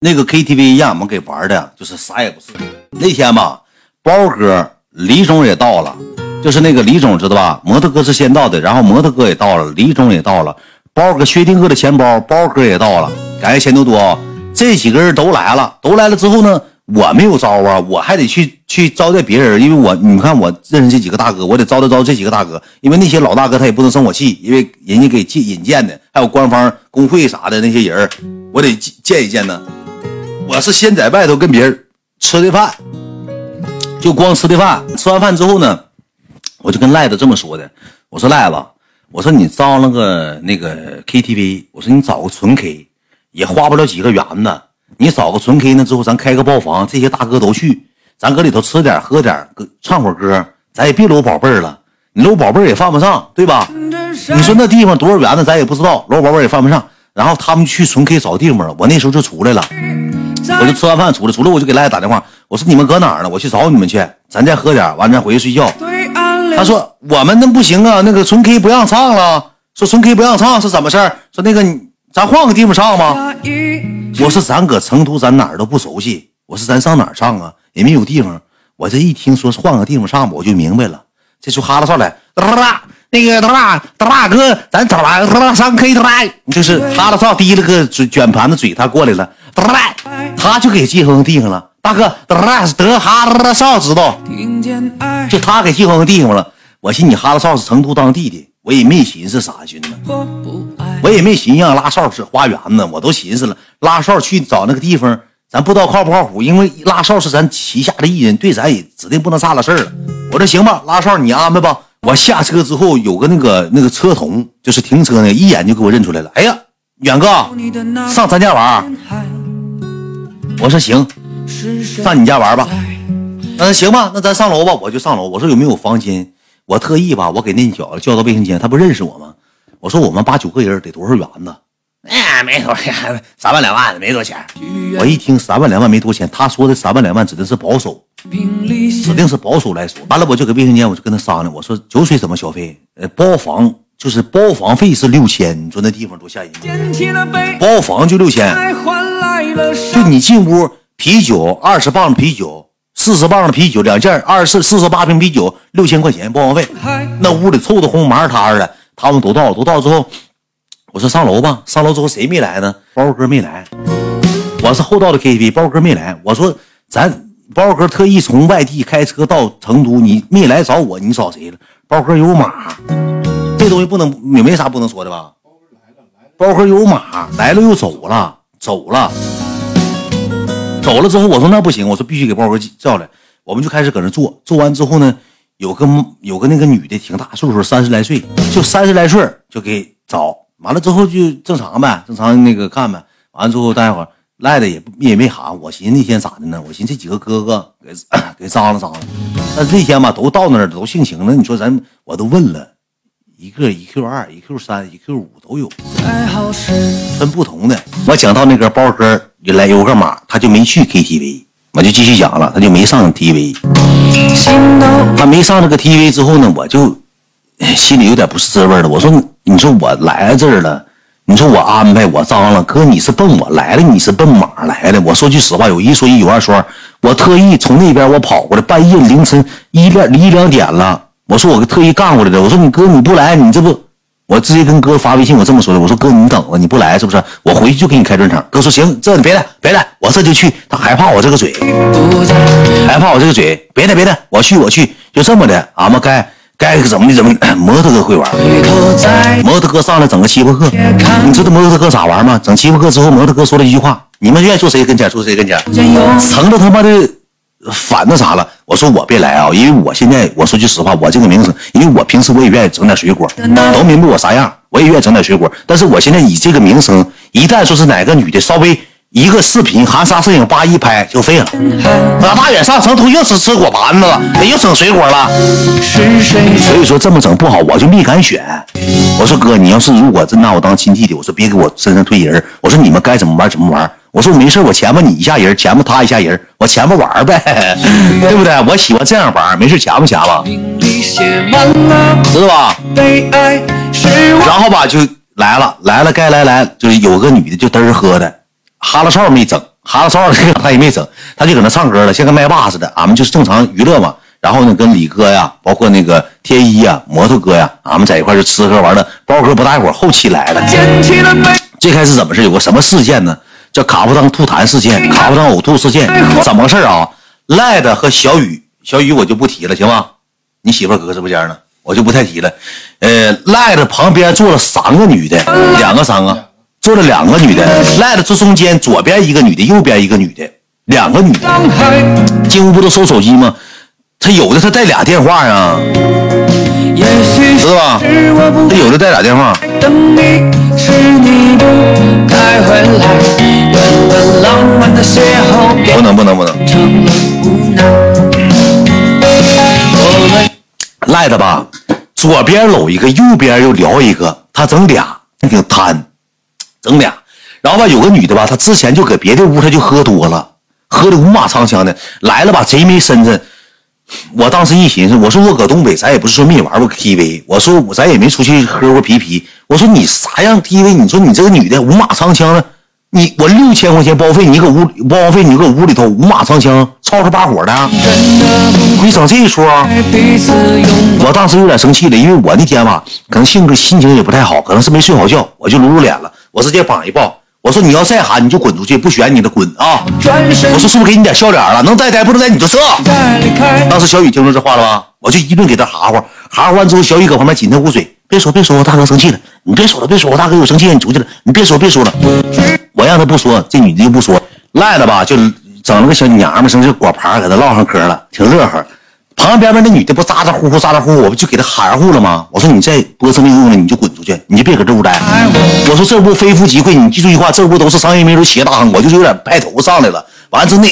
那个 KTV 让我们给玩的，就是啥也不是。那天吧，包哥、李总也到了，就是那个李总知道吧？模特哥是先到的，然后模特哥也到了，李总也到了，包哥、薛定谔的钱包，包哥也到了，感谢钱多多，这几个人都来了，都来了之后呢？我没有招啊，我还得去去招待别人，因为我你看我认识这几个大哥，我得招待招待这几个大哥，因为那些老大哥他也不能生我气，因为人家给进引荐的，还有官方工会啥的那些人，我得见一见呢。我是先在外头跟别人吃的饭，就光吃的饭，吃完饭之后呢，我就跟赖子这么说的，我说赖子，我说你招了个那个 KTV，我说你找个纯 K，也花不了几个元子。你找个纯 K 呢？之后咱开个包房，这些大哥都去，咱搁里头吃点喝点，唱会歌，咱也别搂宝贝儿了。你搂宝贝儿也犯不上，对吧？你说那地方多少元子？咱也不知道，搂宝贝儿也犯不上。然后他们去纯 K 找地方了，我那时候就出来了，我就吃完饭出来，出来我就给赖子打电话，我说你们搁哪儿呢？我去找你们去，咱再喝点，完咱回去睡觉。他说我们那不行啊，那个纯 K 不让唱了，说纯 K 不让唱是怎么事儿？说那个咱换个地方唱吧。我说咱搁成都，咱哪儿都不熟悉。我说咱上哪儿唱啊？也没有地方。我这一听说换个地方唱吧，我就明白了。这就哈拉上来，哒哒，那个哒哒哒大哥，咱找来哒哒上 K 哒哒，就是哈拉上提了个卷卷盘子嘴，他过来了，哒哒，他就给季恒地方了。大哥，哒哒得哈拉少知道，就他给季恒地方了。我寻你哈拉少是成都当地的。我也没寻思啥寻思，我也没寻思让拉少是花园呢，我都寻思了，拉少去找那个地方，咱不知道靠不靠谱，因为拉少是咱旗下的艺人，对咱也指定不能差了事儿了。我说行吧，拉少你安排吧。我下车之后有个那个那个车童，就是停车呢，一眼就给我认出来了。哎呀，远哥，上咱家玩我说行，上你家玩吧。嗯行吧，那咱上楼吧，我就上楼。我说有没有房间？我特意吧，我给那小子叫到卫生间，他不认识我吗？我说我们八九个人得多少元子？哎，没多少钱，三万两万的没多钱。我一听三万两万没多钱，他说的三万两万指的是保守，指定是保守来说。完了，我就搁卫生间，我就跟他商量，我说酒水怎么消费？呃，包房就是包房费是六千，你说那地方多吓人？包房就六千，就你进屋，啤酒二十磅啤酒。四十磅的啤酒两件，二十四十八瓶啤酒，六千块钱包房费。那屋里臭的烘，麻塌的。他们都到了，都到之后，我说上楼吧。上楼之后谁没来呢？包哥没来。我是后到的 KTV，包哥没来。我说咱包哥特意从外地开车到成都，你没来找我，你找谁了？包哥有马，这东西不能也没啥不能说的吧？包哥有马，来了又走了，走了。走了之后，我说那不行，我说必须给包哥叫来，我们就开始搁那做，做完之后呢，有个有个那个女的挺大岁数，三十来岁，就三十来岁就给找完了之后就正常呗，正常那个干呗。完了之后，待会儿赖的也也没喊我，寻思那天咋的呢？我寻思这几个哥哥给 给张了张了，但是那天吧都到那儿都性情了。你说咱我都问了一个一 Q 二一 Q 三一 Q 五都有，分不同的。我讲到那个包哥。来有个码，他就没去 KTV，我就继续讲了，他就没上 TV。他没上这个 TV 之后呢，我就心里有点不是滋味了。我说，你说我来这儿了，你说我安排我张了，哥你是奔我来了，你是奔码来的。我说句实话，有一说一，有二说二，我特意从那边我跑过来，半夜凌晨一两一两点了，我说我特意干过来的。我说你哥你不来，你这不。我直接跟哥发微信，我这么说的，我说哥，你等着，你不来是不是？我回去就给你开专场。哥说行，这你别的，别的，我这就去。他害怕我这个嘴，害怕我这个嘴，别的别的，我去我去，就这么的。俺们该该怎么的怎么。摩托哥会玩，摩托哥上来整个欺负客，你知道摩托哥咋玩吗？整欺负客之后，摩托哥说了一句话：你们愿意坐谁跟前坐谁跟前，成了他妈的。反那啥了？我说我别来啊，因为我现在我说句实话，我这个名声，因为我平时我也愿意整点水果，都明白我啥样，我也愿意整点水果。但是我现在以这个名声，一旦说是哪个女的稍微一个视频含沙射影，叭一拍就废了。那大远上成都又是吃果盘子了，又整水果了。所以说这么整不好，我就没敢选。我说哥，你要是如果真拿我当亲弟弟，我说别给我身上推人。我说你们该怎么玩怎么玩。我说我没事，我前吧你一下人，前吧他一下人，我前吧玩呗，对不对？我喜欢这样玩，没事前吧前吧，知道吧？然后吧就来了，来了该来来，就是有个女的就嘚儿喝的，哈拉哨没整。哈拉哨这个他也没整，他就搁那唱歌了，像个麦霸似的。俺们就是正常娱乐嘛。然后呢，跟李哥呀，包括那个天一呀、摩托哥呀，俺们在一块就吃喝玩乐。包哥不大一会儿后期来了。最开始怎么是有个什么事件呢？叫卡布当吐痰事件，卡布当呕吐事件。怎么回事啊？赖的和小雨，小雨我就不提了，行吗？你媳妇搁直播间呢，我就不太提了。呃，赖的旁边坐了三个女的，两个三个。坐了两个女的，赖的坐中间，左边一个女的，右边一个女的，两个女的。进屋不都收手机吗？他有的他带俩电话呀，知道吧？他有的带俩电话。不能不能不能。赖的吧，左边搂一个，右边又聊一个，他整俩，他挺贪。整俩，然后吧，有个女的吧，她之前就搁别的屋，她就喝多了，喝的五马长枪的，来了吧，贼没身份。我当时一寻思，我说我搁东北，咱也不是说没玩过 KTV，我说我咱也没出去喝过啤啤。我说你啥样 KTV？你说你这个女的五马长枪的，你我六千块钱包费，你搁屋包房费，你搁屋里头五马长枪，吵吵把火的，你整这一出？啊我当时有点生气了，因为我那天吧，可能性格心情也不太好，可能是没睡好觉，我就撸撸脸了。我直接膀一抱，我说你要再喊你就滚出去，不选你的滚啊！我说是不是给你点笑脸了？能再待不能待你就撤。当时小雨听着这话了吧？我就一顿给他哈呼，哈呼完之后，小雨搁旁边紧张捂嘴，别说别说，我大哥生气了，你别说了别说，我大哥有生气了你出去了，你别说别说了。我让他不说，这女的就不说，赖了吧，就整了个小娘们，生这果盘搁那唠上嗑了，挺乐呵。旁边那女的不咋咋呼呼咋咋呼呼，我不就给她含糊了吗？我说你再播这么用了，你就滚出去，你就别搁这屋待。我说这屋非富即贵，你记住一句话，这屋都是商业名流、企业大亨。我就是有点派头上来了。完了之后那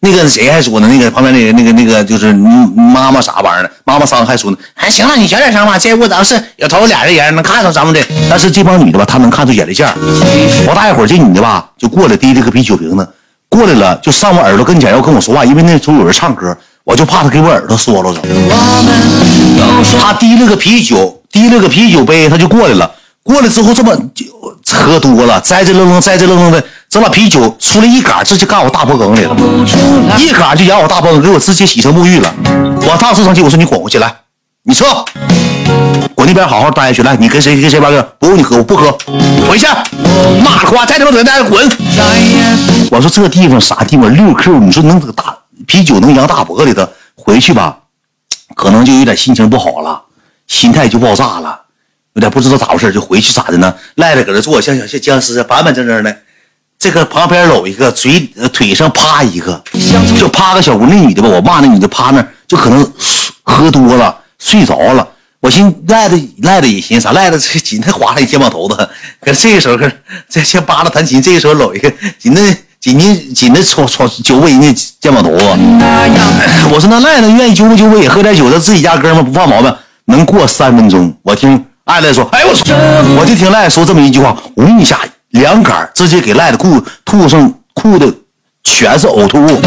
那个谁还说呢？那个旁边那个那个那个就是妈妈啥玩意儿的，妈妈桑还说呢，还行了，你小点声吧。这屋咱是有头俩人人能看着咱们的，但是这帮女的吧，她能看出眼力见不大一会儿，这女的吧就过来，提了个啤酒瓶子过来了，就上我耳朵跟前要跟我说话，因为那时候有人唱歌。我就怕他给我耳朵嗦了着。他提了个啤酒，提了个啤酒杯，他就过来了。过来之后这么就喝多了，栽栽愣愣，栽栽愣愣的，整把啤酒出来一杆，直接干我大脖梗里了，一杆就压我大脖梗，给我直接洗成沐浴了。我当时生气，我说你滚回去，来，你撤，我那边好好待下去。来，你跟谁跟谁玩去？不用你喝，我不喝，回去。妈的话，再他妈嘴大滚！我说这地方啥地方？六 Q，你说能大？啤酒能扬大脖里头，回去吧，可能就有点心情不好了，心态就爆炸了，有点不知道咋回事，就回去咋的呢？赖着搁这坐，像像像僵尸板板正正的。这个旁边搂一个，嘴腿上趴一个，就趴个小姑那女的吧，我骂那女的趴那，就可能喝多了睡着了。我寻赖的赖的也寻啥？赖的紧的划了肩膀头子，可这个时候可这先扒拉弹琴，这个时候搂一个紧的。紧紧紧的抽抽酒杯那肩膀头子，我说那赖子愿意揪不揪不也，喝点酒，他自己家哥们不犯毛病，能过三分钟。我听赖子说，哎我操！我就听赖子说这么一句话，嗡一下两杆直接给赖子裤吐上裤的全是呕吐物，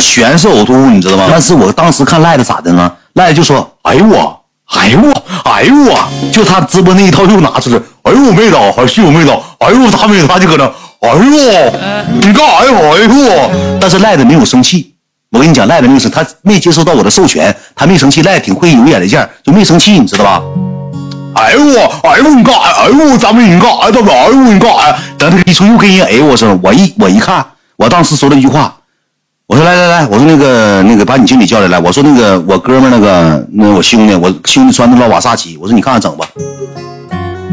全是呕吐物，你知道吗？但是我当时看赖子咋的呢？赖子就说，哎呦我，哎呦我，哎呦我，就他直播那一套又拿出来，哎呦我没倒，还是我没倒，哎呦咋没倒？就搁那。哎呦，你干啥呀？哎呦，但是赖子没有生气。我跟你讲，赖子没生，他没接收到我的授权，他没生气。赖子挺会有眼力见，就没生气，你知道吧？哎呦我，哎呦你干啥？哎呦咱们你干啥？大哥，哎呦你干啥呀？等他一出又跟人哎呦我声，我一我一看，我当时说了一句话，我说来来来，我说那个那个把你经理叫来来，我说那个我哥们那个那我兄弟，我兄弟穿的老瓦萨奇，我说你看看整吧。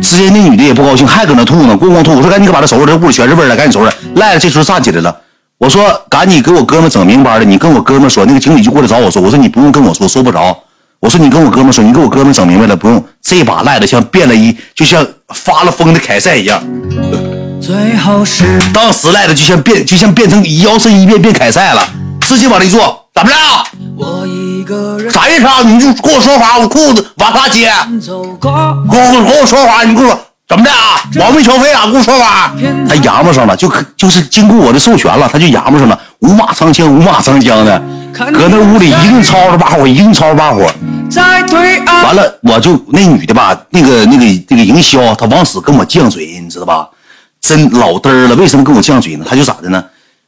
直接那女的也不高兴，还搁那吐呢，咣咣吐。我说赶紧给把他收拾，这屋里全是味儿了，赶紧收拾。赖子这时候站起来了，我说赶紧给我哥们整明白了，你跟我哥们说，那个经理就过来找我说，我说你不用跟我说，说不着。我说你跟我哥们说，你给我哥们整明白了，不用。这把赖的像变了一，就像发了疯的凯撒一样。最后是当时赖的就像变，就像变成摇身一变变凯撒了，直接往那一坐，怎么了？啥意思啊？你就跟我说话，我裤子往下接。跟我跟我说话，你给我怎么的啊？保密消费啊？跟我说法。他衙门上了，就就是经过我的授权了，他就衙门上了，五马长枪，五马长枪的，搁那屋里一顿吵吵把火，一顿吵吵把火。完了，我就那女的吧，那个那个那个营销，她往死跟我犟嘴，你知道吧？真老嘚儿了，为什么跟我犟嘴呢？他就咋的呢？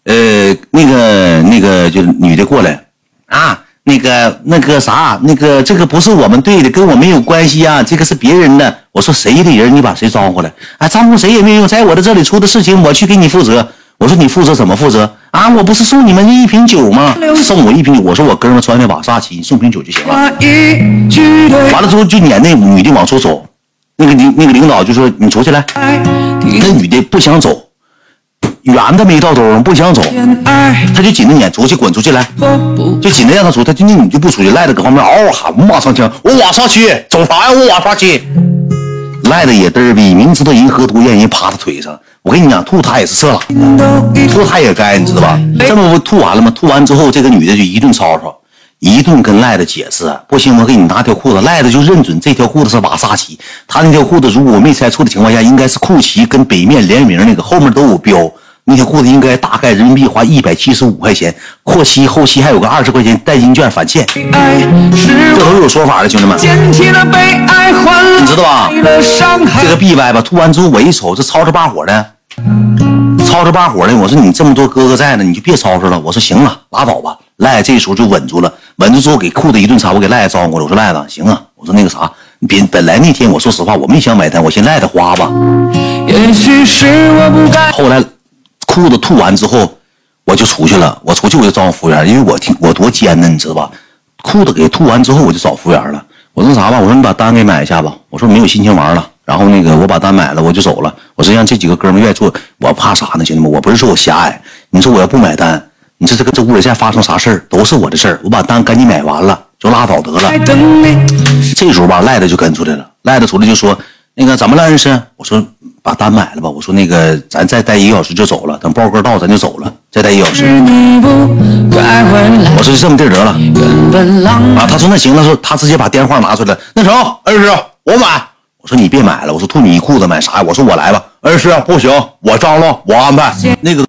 呃，那个那个就是女的过来啊，那个那个啥，那个这个不是我们队的，跟我没有关系啊，这个是别人的。我说谁的人，你把谁招呼来？啊，招呼谁也没用，在我的这里出的事情，我去给你负责。我说你负责怎么负责啊？我不是送你们一瓶酒吗？送我一瓶酒，我说我哥们穿的瓦萨奇，你送瓶酒就行了。完了之后就撵那女的往出走，那个领那个领导就说你出去来。那女的不想走，圆的没到兜，不想走，他就紧着撵出去，滚出去来，就紧着让他出，他就那女就不出去，赖的搁旁边嗷嗷喊，我马上枪，我瓦萨奇，走啥呀？我瓦萨奇。赖的也嘚儿逼，明知道人喝多让人趴他腿上。我跟你讲，吐他也是色狼，吐他也该，你知道吧？这么不吐完了吗？吐完之后，这个女的就一顿吵吵，一顿跟赖的解释，不行，我给你拿条裤子。赖的就认准这条裤子是瓦萨奇，他那条裤子如果我没猜错的情况下，应该是酷奇跟北面联名那个，后面都有标。那天裤子应该大概人民币花一百七十五块钱，后期后期还有个二十块钱代金券返现，这都有说法的，兄弟们，你知道吧？这个 B 歪吧，吐完之后我一瞅，这吵吵把火的，吵吵把火的，我说你这么多哥哥在呢，你就别吵吵了。我说行了，拉倒吧。赖这时候就稳住了，稳住之后给裤子一顿擦，我给赖子招呼过来，我说赖子行啊，我说那个啥，别本来那天我说实话我没想买单，我先赖他花吧。也许是我不该后来。裤子吐完之后，我就出去了。我出去我就找服务员，因为我挺我多尖呢，你知道吧？裤子给吐完之后，我就找服务员了。我说啥吧？我说你把单给买一下吧。我说没有心情玩了。然后那个我把单买了，我就走了。我说让这几个哥们愿意做，我怕啥呢？兄弟们，我不是说我狭隘。你说我要不买单，你说这个这屋里再发生啥事儿都是我的事儿。我把单赶紧买完了就拉倒得了。这时候吧，赖子就跟出来了。赖子出来就说：“那个怎么了，恩师？”我说。把单买了吧，我说那个咱再待一个小时就走了，等包哥到咱就走了，再待一个小时。我说就这么地得了。啊，他说那行他，说他直接把电话拿出来，那成，二师我买。我说你别买了，我说吐你一裤子买啥呀？我说我来吧，二师不行，我张罗，我安排那个。